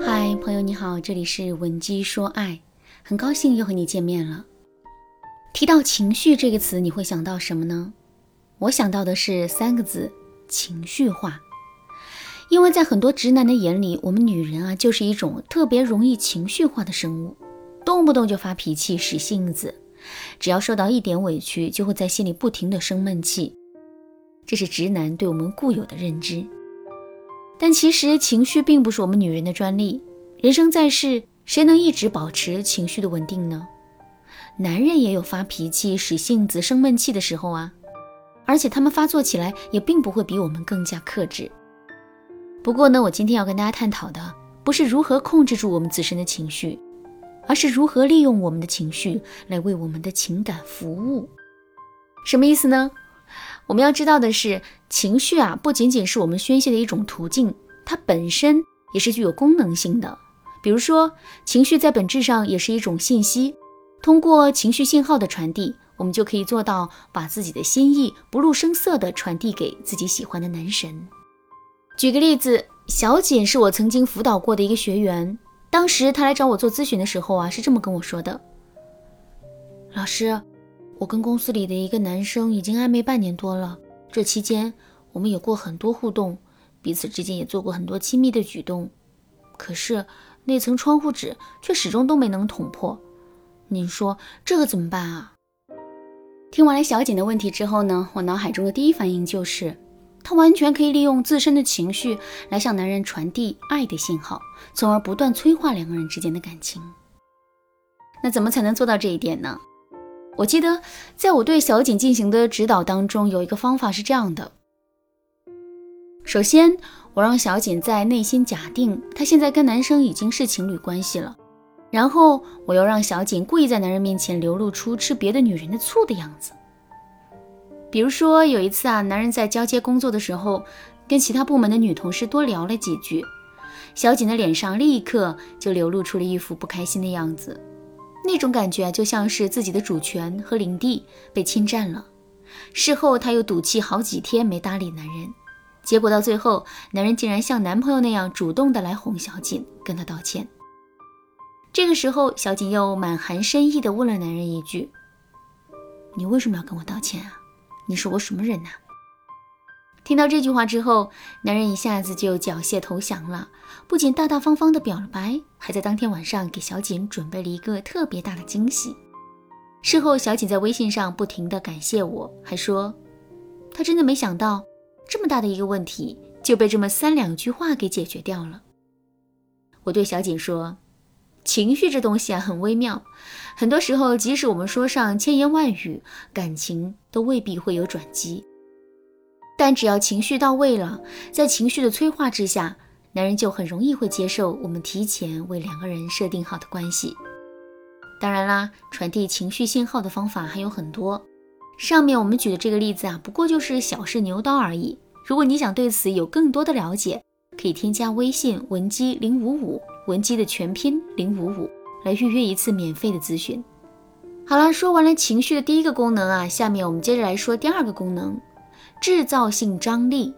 嗨，朋友你好，这里是文姬说爱，很高兴又和你见面了。提到情绪这个词，你会想到什么呢？我想到的是三个字：情绪化。因为在很多直男的眼里，我们女人啊就是一种特别容易情绪化的生物，动不动就发脾气、使性子，只要受到一点委屈，就会在心里不停的生闷气。这是直男对我们固有的认知。但其实情绪并不是我们女人的专利。人生在世，谁能一直保持情绪的稳定呢？男人也有发脾气、使性子、生闷气的时候啊，而且他们发作起来也并不会比我们更加克制。不过呢，我今天要跟大家探讨的不是如何控制住我们自身的情绪，而是如何利用我们的情绪来为我们的情感服务。什么意思呢？我们要知道的是，情绪啊，不仅仅是我们宣泄的一种途径，它本身也是具有功能性的。比如说，情绪在本质上也是一种信息，通过情绪信号的传递，我们就可以做到把自己的心意不露声色地传递给自己喜欢的男神。举个例子，小锦是我曾经辅导过的一个学员，当时她来找我做咨询的时候啊，是这么跟我说的：“老师。”我跟公司里的一个男生已经暧昧半年多了，这期间我们有过很多互动，彼此之间也做过很多亲密的举动，可是那层窗户纸却始终都没能捅破。您说这可怎么办啊？听完了小景的问题之后呢，我脑海中的第一反应就是，她完全可以利用自身的情绪来向男人传递爱的信号，从而不断催化两个人之间的感情。那怎么才能做到这一点呢？我记得，在我对小景进行的指导当中，有一个方法是这样的：首先，我让小景在内心假定她现在跟男生已经是情侣关系了，然后我又让小景故意在男人面前流露出吃别的女人的醋的样子。比如说有一次啊，男人在交接工作的时候，跟其他部门的女同事多聊了几句，小景的脸上立刻就流露出了一副不开心的样子。那种感觉，就像是自己的主权和领地被侵占了。事后，她又赌气好几天没搭理男人，结果到最后，男人竟然像男朋友那样主动的来哄小锦，跟她道歉。这个时候，小锦又满含深意的问了男人一句：“你为什么要跟我道歉啊？你是我什么人呐？”听到这句话之后，男人一下子就缴械投降了，不仅大大方方的表了白，还在当天晚上给小锦准备了一个特别大的惊喜。事后，小锦在微信上不停的感谢我，还说他真的没想到这么大的一个问题就被这么三两句话给解决掉了。我对小锦说，情绪这东西啊很微妙，很多时候即使我们说上千言万语，感情都未必会有转机。但只要情绪到位了，在情绪的催化之下，男人就很容易会接受我们提前为两个人设定好的关系。当然啦，传递情绪信号的方法还有很多。上面我们举的这个例子啊，不过就是小试牛刀而已。如果你想对此有更多的了解，可以添加微信文姬零五五，文姬的全拼零五五，来预约一次免费的咨询。好了，说完了情绪的第一个功能啊，下面我们接着来说第二个功能。制造性张力，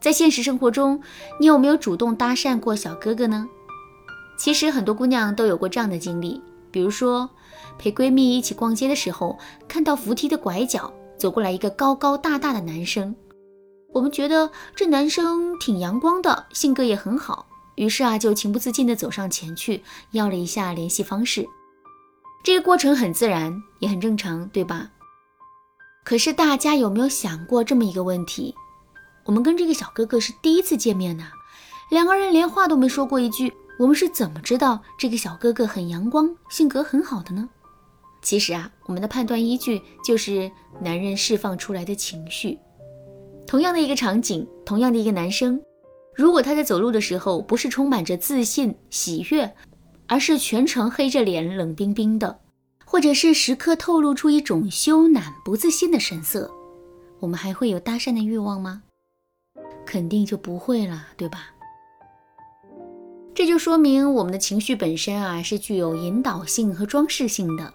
在现实生活中，你有没有主动搭讪过小哥哥呢？其实很多姑娘都有过这样的经历，比如说陪闺蜜一起逛街的时候，看到扶梯的拐角走过来一个高高大大的男生，我们觉得这男生挺阳光的，性格也很好，于是啊就情不自禁地走上前去要了一下联系方式。这个过程很自然，也很正常，对吧？可是大家有没有想过这么一个问题？我们跟这个小哥哥是第一次见面呢，两个人连话都没说过一句，我们是怎么知道这个小哥哥很阳光、性格很好的呢？其实啊，我们的判断依据就是男人释放出来的情绪。同样的一个场景，同样的一个男生，如果他在走路的时候不是充满着自信、喜悦，而是全程黑着脸、冷冰冰的。或者是时刻透露出一种羞赧不自信的神色，我们还会有搭讪的欲望吗？肯定就不会了，对吧？这就说明我们的情绪本身啊是具有引导性和装饰性的。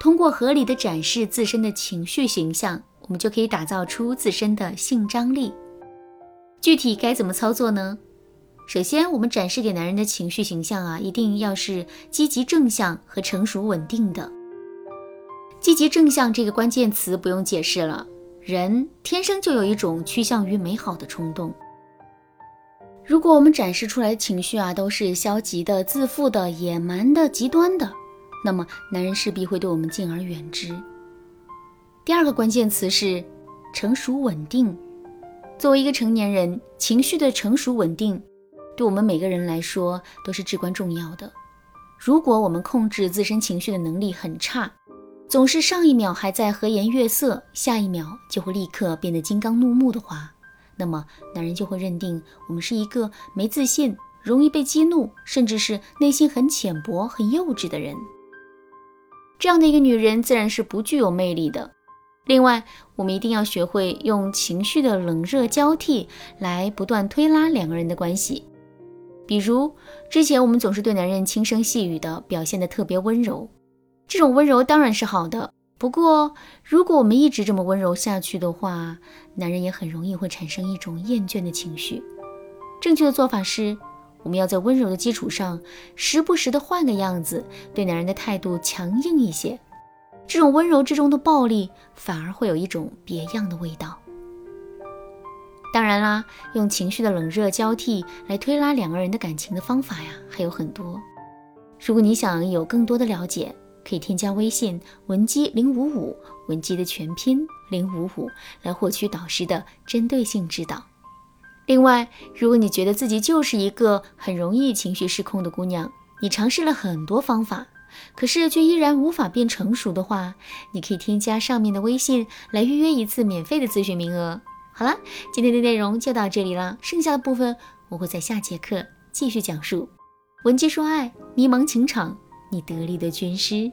通过合理的展示自身的情绪形象，我们就可以打造出自身的性张力。具体该怎么操作呢？首先，我们展示给男人的情绪形象啊，一定要是积极正向和成熟稳定的。积极正向这个关键词不用解释了，人天生就有一种趋向于美好的冲动。如果我们展示出来的情绪啊，都是消极的、自负的、野蛮的、极端的，那么男人势必会对我们敬而远之。第二个关键词是成熟稳定。作为一个成年人，情绪的成熟稳定。对我们每个人来说都是至关重要的。如果我们控制自身情绪的能力很差，总是上一秒还在和颜悦色，下一秒就会立刻变得金刚怒目的话，那么男人就会认定我们是一个没自信、容易被激怒，甚至是内心很浅薄、很幼稚的人。这样的一个女人自然是不具有魅力的。另外，我们一定要学会用情绪的冷热交替来不断推拉两个人的关系。比如，之前我们总是对男人轻声细语的，表现得特别温柔。这种温柔当然是好的，不过如果我们一直这么温柔下去的话，男人也很容易会产生一种厌倦的情绪。正确的做法是，我们要在温柔的基础上，时不时的换个样子，对男人的态度强硬一些。这种温柔之中的暴力，反而会有一种别样的味道。当然啦，用情绪的冷热交替来推拉两个人的感情的方法呀，还有很多。如果你想有更多的了解，可以添加微信文姬零五五，文姬的全拼零五五，来获取导师的针对性指导。另外，如果你觉得自己就是一个很容易情绪失控的姑娘，你尝试了很多方法，可是却依然无法变成熟的话，你可以添加上面的微信来预约一次免费的咨询名额。好了，今天的内容就到这里了，剩下的部分我会在下节课继续讲述。文姬说爱，迷茫情场，你得力的军师。